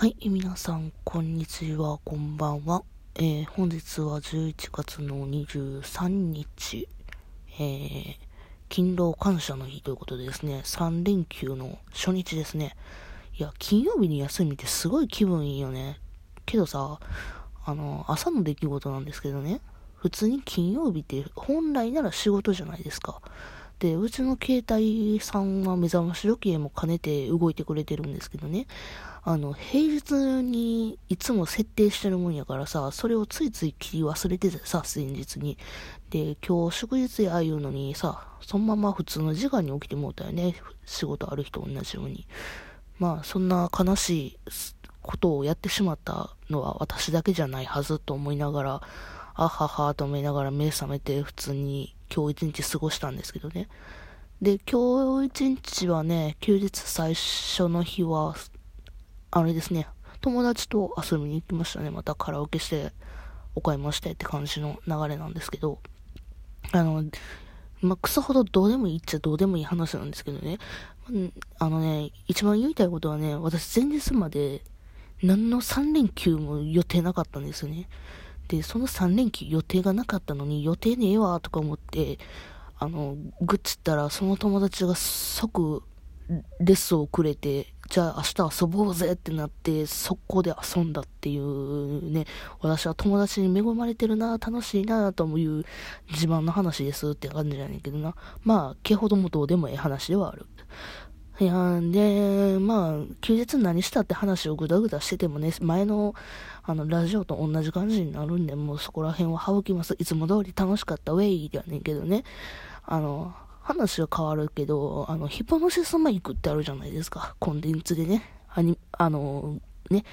はい、皆さん、こんにちは、こんばんは。えー、本日は11月の23日、えー、勤労感謝の日ということでですね、3連休の初日ですね。いや、金曜日に休みってすごい気分いいよね。けどさ、あの、朝の出来事なんですけどね、普通に金曜日って本来なら仕事じゃないですか。で、うちの携帯さんは目覚まし時計も兼ねて動いてくれてるんですけどね。あの、平日にいつも設定してるもんやからさ、それをついつい切り忘れてさ、前日に。で、今日祝日やああいうのにさ、そのまま普通の時間に起きてもうたよね。仕事ある人同じように。まあ、そんな悲しいことをやってしまったのは私だけじゃないはずと思いながら、あははと思いながら目覚めて普通に今日一日過ごしたんですけどね。で、今日一日はね、休日最初の日は、あれですね、友達と遊びに行きましたね。またカラオケして、お買い物してって感じの流れなんですけど、あの、まあ、クソほどどうでもいいっちゃどうでもいい話なんですけどね、あのね、一番言いたいことはね、私前日まで何の3連休も予定なかったんですよね。で、その3連休予定がなかったのに予定ねえわとか思って、あの、グッチったらその友達が即レッスンをくれて、じゃあ明日遊ぼうぜってなって、速攻で遊んだっていうね、私は友達に恵まれてるな、楽しいな、という自慢の話ですって感じじゃねんけどな。まあ、毛ほどもどうでもええ話ではある。いやで、まあ、休日何したって話をぐだぐだしててもね、前の、あの、ラジオと同じ感じになるんで、もうそこら辺は省きます。いつも通り楽しかったウェイではねんけどね。あの、話は変わるけど、あの、ヒポノシスマイクってあるじゃないですか。コンテンツでね。あに、あの、ね。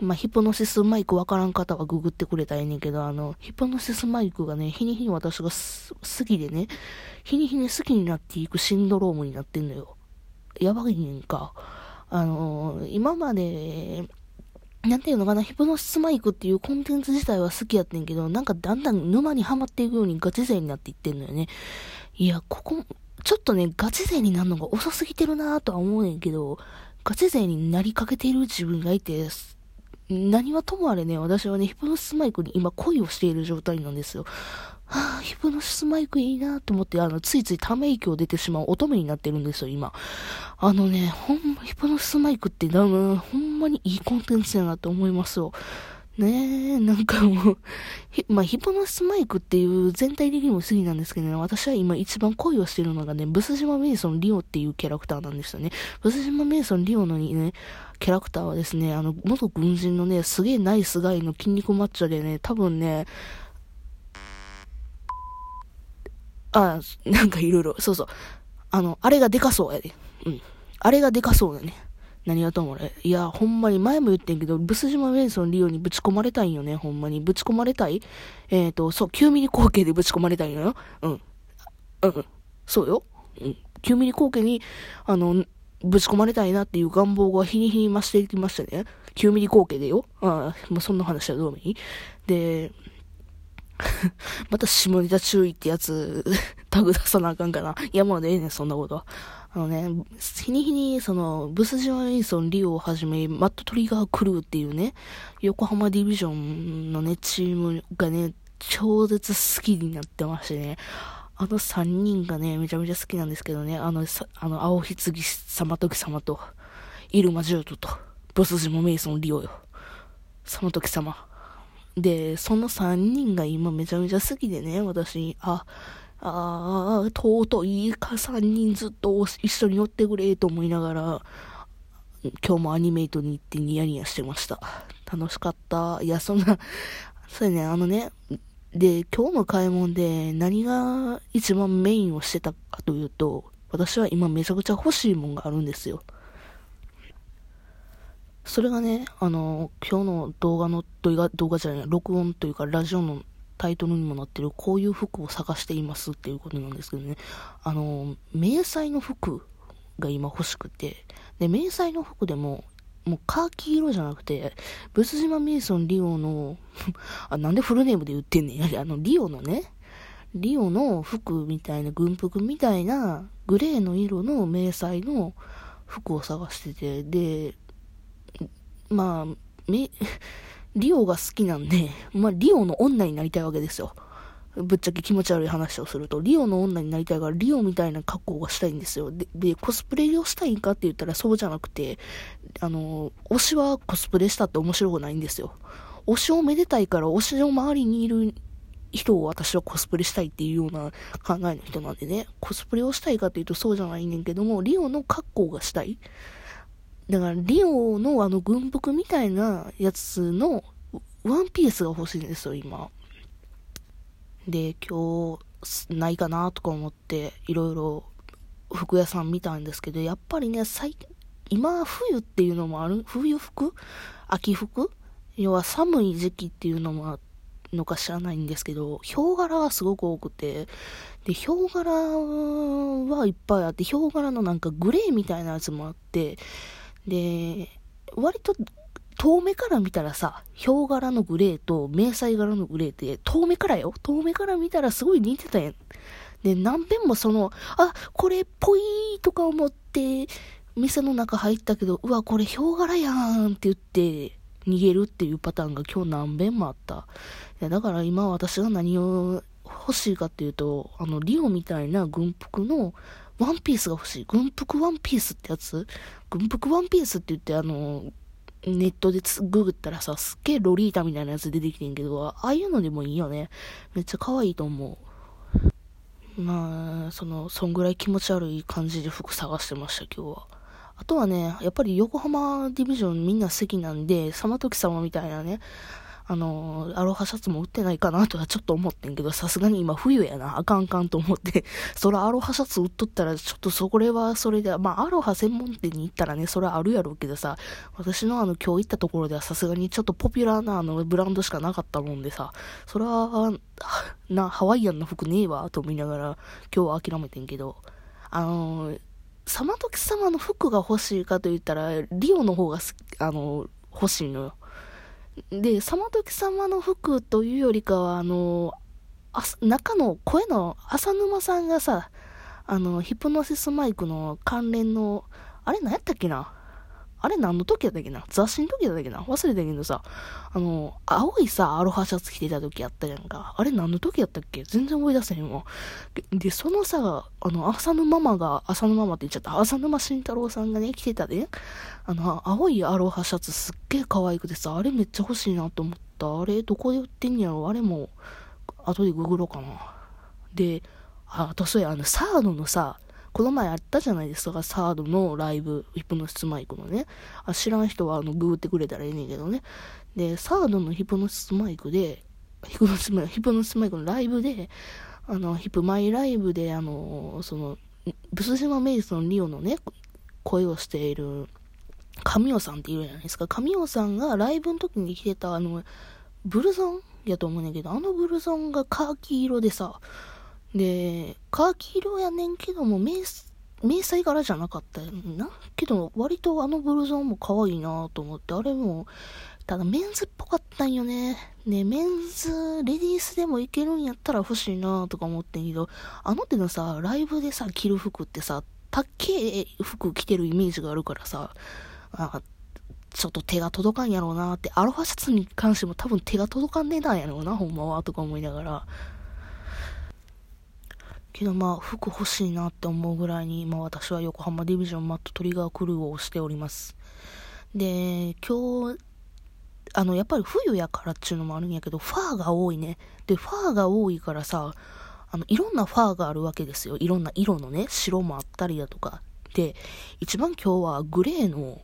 まあ、ヒポノシスマイクわからん方はググってくれたらええねんけど、あの、ヒポノシスマイクがね、日に日に私が好きでね、日に日に好きになっていくシンドロームになってんのよ。やばいねんか。あの、今まで、なんていうのかな、ヒプノシスマイクっていうコンテンツ自体は好きやってんけど、なんかだんだん沼にはまっていくようにガチ勢になっていってんのよね。いや、ここ、ちょっとね、ガチ勢になるのが遅すぎてるなぁとは思うねんけど、ガチ勢になりかけている自分がいて、何はともあれね、私はね、ヒプノシスマイクに今恋をしている状態なんですよ。はぁ、ヒプノシスマイクいいなと思って、あの、ついついため息を出てしまう乙女になってるんですよ、今。あのね、ほんま、ヒプノシスマイクって、ほんまにいいコンテンツやなと思いますよ。ねえ、なんかもう、まあ、ヒポノシスマイクっていう全体的にも好きなんですけどね、私は今一番恋をしてるのがね、ブス島メイソンリオっていうキャラクターなんですよね。ブス島メイソンリオのね、キャラクターはですね、あの、元軍人のね、すげえナイスガイの筋肉マッチョでね、多分ね、あ、なんかいろいろ、そうそう。あの、あれがでかそうやで。うん。あれがでかそうだね。何がとも俺。いや、ほんまに前も言ってんけど、ブス島メイソンリオにぶち込まれたいんよね、ほんまに。ぶち込まれたい？えっ、ー、と、そう、9ミリ口径でぶち込まれたいんよ。うん。うん。そうよ。うん。9ミリ口径に、あの、ぶち込まれたいなっていう願望が日に日に増していきましたね。9ミリ口径でよ。ああ、もうそんな話はどうもいい？で、また下ネタ注意ってやつ、タグ出さなあかんかな。いや、もうねえねん、そんなことは。あのね、日に日に、その、ブスジョン・エイソン、リオをはじめ、マット・トリガー・クルーっていうね、横浜ディビジョンのね、チームがね、超絶好きになってましてね、あの3人がね、めちゃめちゃ好きなんですけどね、あの、あの、青ひつぎ様とき様と、イルマジュートと、ブスジモ・メイソン・リオよ。その時様。で、その3人が今めちゃめちゃ好きでね、私、あ、ああ、尊いか3人ずっと一緒に乗ってくれと思いながら、今日もアニメイトに行ってニヤニヤしてました。楽しかった。いや、そんな、そうね、あのね、で、今日の買い物で何が一番メインをしてたかというと、私は今めちゃくちゃ欲しいもんがあるんですよ。それがね、あの、今日の動画の、動画、動画じゃない、録音というかラジオのタイトルにもなってる、こういう服を探していますっていうことなんですけどね、あの、迷彩の服が今欲しくて、で、迷彩の服でも、もうカーキ色じゃなくて、ブス島メイソンリオの あ、なんでフルネームで言ってんねん。あの、リオのね、リオの服みたいな、軍服みたいな、グレーの色の迷彩の服を探してて、で、まあ、め、リオが好きなんで、まあ、リオの女になりたいわけですよ。ぶっちゃけ気持ち悪い話をすると、リオの女になりたいから、リオみたいな格好がしたいんですよ。で、でコスプレをしたいんかって言ったらそうじゃなくて、あの、推しはコスプレしたって面白くないんですよ。推しをめでたいから、推しの周りにいる人を私はコスプレしたいっていうような考えの人なんでね、コスプレをしたいかっていうとそうじゃないねんけども、リオの格好がしたい。だから、リオのあの軍服みたいなやつのワンピースが欲しいんですよ、今。で、今日、ないかなとか思って、いろいろ服屋さん見たんですけど、やっぱりね、最今、冬っていうのもある、冬服？秋服？要は寒い時期っていうのもあのか知らないんですけど、ヒョウ柄がすごく多くて、で、ヒョウ柄はいっぱいあって、ヒョウ柄のなんかグレーみたいなやつもあって、で、割と遠目から見たらさ、ヒョウ柄のグレーと迷彩柄のグレーって、遠目からよ。遠目から見たらすごい似てたやん。で、何遍もその、あ、これっぽいとか思って、店の中入ったけど、うわ、これヒョウ柄やんって言って、逃げるっていうパターンが今日何遍もあった。いや、だから今私が何を欲しいかっていうと、あの、リオみたいな軍服のワンピースが欲しい。軍服ワンピースってやつ？軍服ワンピースって言ってあの、ネットでググったらさ、すっげえロリータみたいなやつ出てきてんけど、ああいうのでもいいよね。めっちゃ可愛いと思う。まあ、その、そんぐらい気持ち悪い感じで服探してました、今日は。あとはね、やっぱり横浜ディビジョンみんな好きなんで、サマトキ様みたいなね、あのーアロハシャツも売ってないかなとはちょっと思ってんけど、さすがに今冬やな、あかんあかんと思って、そらアロハシャツ売っとったら、ちょっとそこれはそれで、まあアロハ専門店に行ったらね、それはあるやろうけどさ、私のあの今日行ったところではさすがにちょっとポピュラーなあのブランドしかなかったもんでさ、それは、な、ハワイアンの服ねえわ、と思いながら、今日は諦めてんけど、あのー、サマトキ様の服が欲しいかと言ったら、リオの方があの、欲しいのよ。で、その時様の服というよりかは、あの、あ中の声の浅沼さんがさ、あの、ヒプノシスマイクの関連の、あれ何やったっけな？あれ何の時やったっけな？雑誌の時やったっけな？忘れたけどさ、あの、青いさ、アロハシャツ着てた時やったやんか。あれ何の時やったっけ？全然思い出せへんわ。で、そのさ、あの、浅沼ママが、浅沼ママって言っちゃった、浅沼慎太郎さんがね、着てたで、あの、青いアロハシャツすっげえ可愛くてさ、あれめっちゃ欲しいなと思った。あれ、どこで売ってんやろ？あれも、後でググろうかな。で、あ、あとそうや、あの、サードのさ、この前あったじゃないですか、サードのライブ、ヒプノシスマイクのね。あ知らん人はあのググってくれたらええねんけどね。で、サードのヒプノシスマイクで、ヒプノシスマイク、ヒプノシスマイクのライブで、あの、ヒプマイライブで、あの、その、ブス島メイソンリオのね、声をしている、神尾さんっているじゃないですか。神尾さんがライブの時に着てた、あの、ブルゾンやと思うねんけど、あのブルゾンがカーキ色でさ、で、カーキ色やねんけども、迷彩柄じゃなかったよな。けど、割とあのブルゾンも可愛いなと思って、あれも、ただメンズっぽかったんよね。ね、メンズ、レディースでもいけるんやったら欲しいなとか思ってんけど、あの手のさ、ライブでさ、着る服ってさ、たっけえ服着てるイメージがあるからさ、あちょっと手が届かんやろうなって、アロハシャツに関しても多分手が届かんねえなんやろうな、ほんまは、とか思いながら。けどまあ服欲しいなって思うぐらいに、まあ、私は横浜ディビジョンマットトリガークルーをしております。で今日あのやっぱり冬やからっていうのもあるんやけどファーが多いね。でファーが多いからさあのいろんなファーがあるわけですよ。いろんな色のね白もあったりだとか。で一番今日はグレーの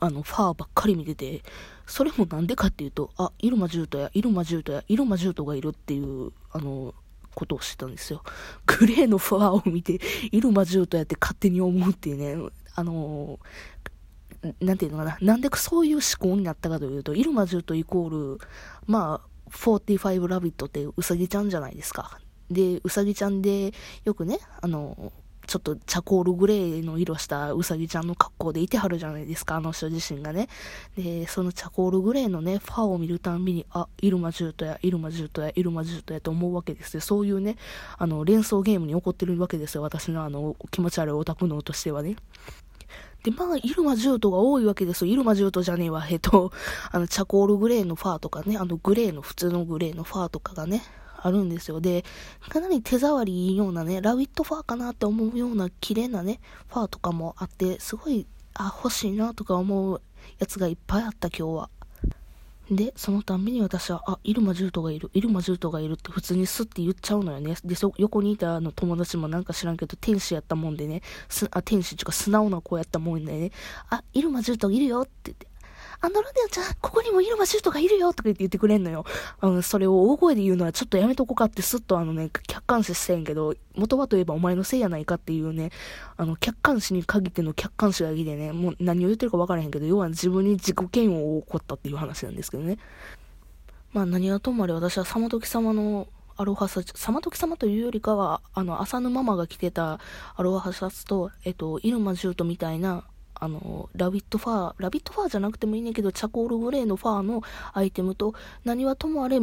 あの、ファーばっかり見てて、それもなんでかっていうと、あ、イルマジュートや、イルマジュートや、イルマジュートがいるっていう、あの、ことをしてたんですよ。グレーのファーを見て、イルマジュートやって勝手に思うっていうね、あのー、なんていうのかな、なんでそういう思考になったかというと、イルマジュートイコール、まあ、45ラビットってウサギちゃんじゃないですか。で、うさぎちゃんで、よくね、あのちょっとチャコールグレーの色したうさぎちゃんの格好でいてはるじゃないですか、あの人自身がね。で、そのチャコールグレーのね、ファーを見るたんびに、あ、イルマジュートや、イルマジュートや、イルマジュートやと思うわけですよ。そういうね、あの、連想ゲームに起こってるわけですよ。私のあの、気持ち悪いオタク脳としてはね。で、まあ、イルマジュートが多いわけですよ。イルマジュートじゃねえわ。えっと、あの、チャコールグレーのファーとかね、あの、グレーの、普通のグレーのファーとかがね、あるんですよ。で、かなり手触りいいようなね、ラビットファーかなって思うような綺麗なね、ファーとかもあって、すごい、あ、欲しいなとか思うやつがいっぱいあった今日は。で、そのたんびに私は、あ、イルマジュートがいる、イルマジュートがいるって普通にスッて言っちゃうのよね。で、そ、横にいたあの友達もなんか知らんけど、天使やったもんでね、す、あ、天使っていうか素直な子やったもんでね、あ、イルマジュートいるよって言って、あのロデオちゃん、ここにもイルマシュートがいるよとか言ってくれんのよ。あの、それを大声で言うのはちょっとやめとこうかってすっとあのね、客観視してんけど、元はといえばお前のせいやないかっていうね、あの、客観視に限っての客観視がいいでね、もう何を言ってるか分からへんけど、要は自分に自己嫌悪を起こったっていう話なんですけどね。まあ何はともあれ私は左馬刻様のアロハシャツ、左馬刻様というよりかは、あの、浅沼ママが着てたアロハシャツと、えっと、入間銃兎みたいな、あの、ラビットファー、ラビットファーじゃなくてもいいねんけど、チャコールグレーのファーのアイテムと、何はともあれ、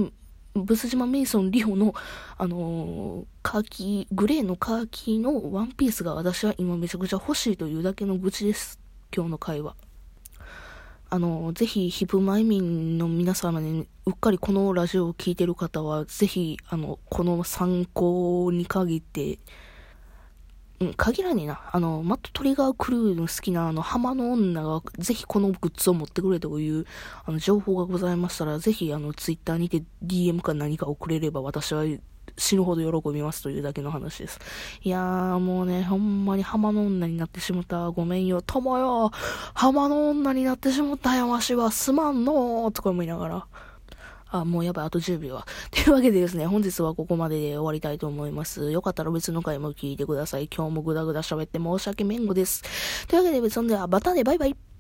ブス島メイソンリオの、あのー、カーキ、グレーのカーキのワンピースが私は今めちゃくちゃ欲しいというだけの愚痴です。今日の会話。あの、ぜひ、ヒプマイミンの皆様に、うっかりこのラジオを聴いてる方は、ぜひ、あの、この参考に限って、うん、限らねえな。あの、マットトリガークルーの好きなあの、浜の女がぜひこのグッズを持ってくれという、あの、情報がございましたら、ぜひあの、ツイッターにて DM か何か送れれば私は死ぬほど喜びますというだけの話です。いやー、もうね、ほんまに浜の女になってしもた。ごめんよ。友よ。浜の女になってしもたやわしはすまんのーとか思いながら。あ、もうやばい、あと10秒は。というわけでですね、本日はここまでで終わりたいと思います。よかったら別の回も聞いてください。今日もぐだぐだ喋って申し訳めんごです。というわけで別のでは、またね、バイバイ。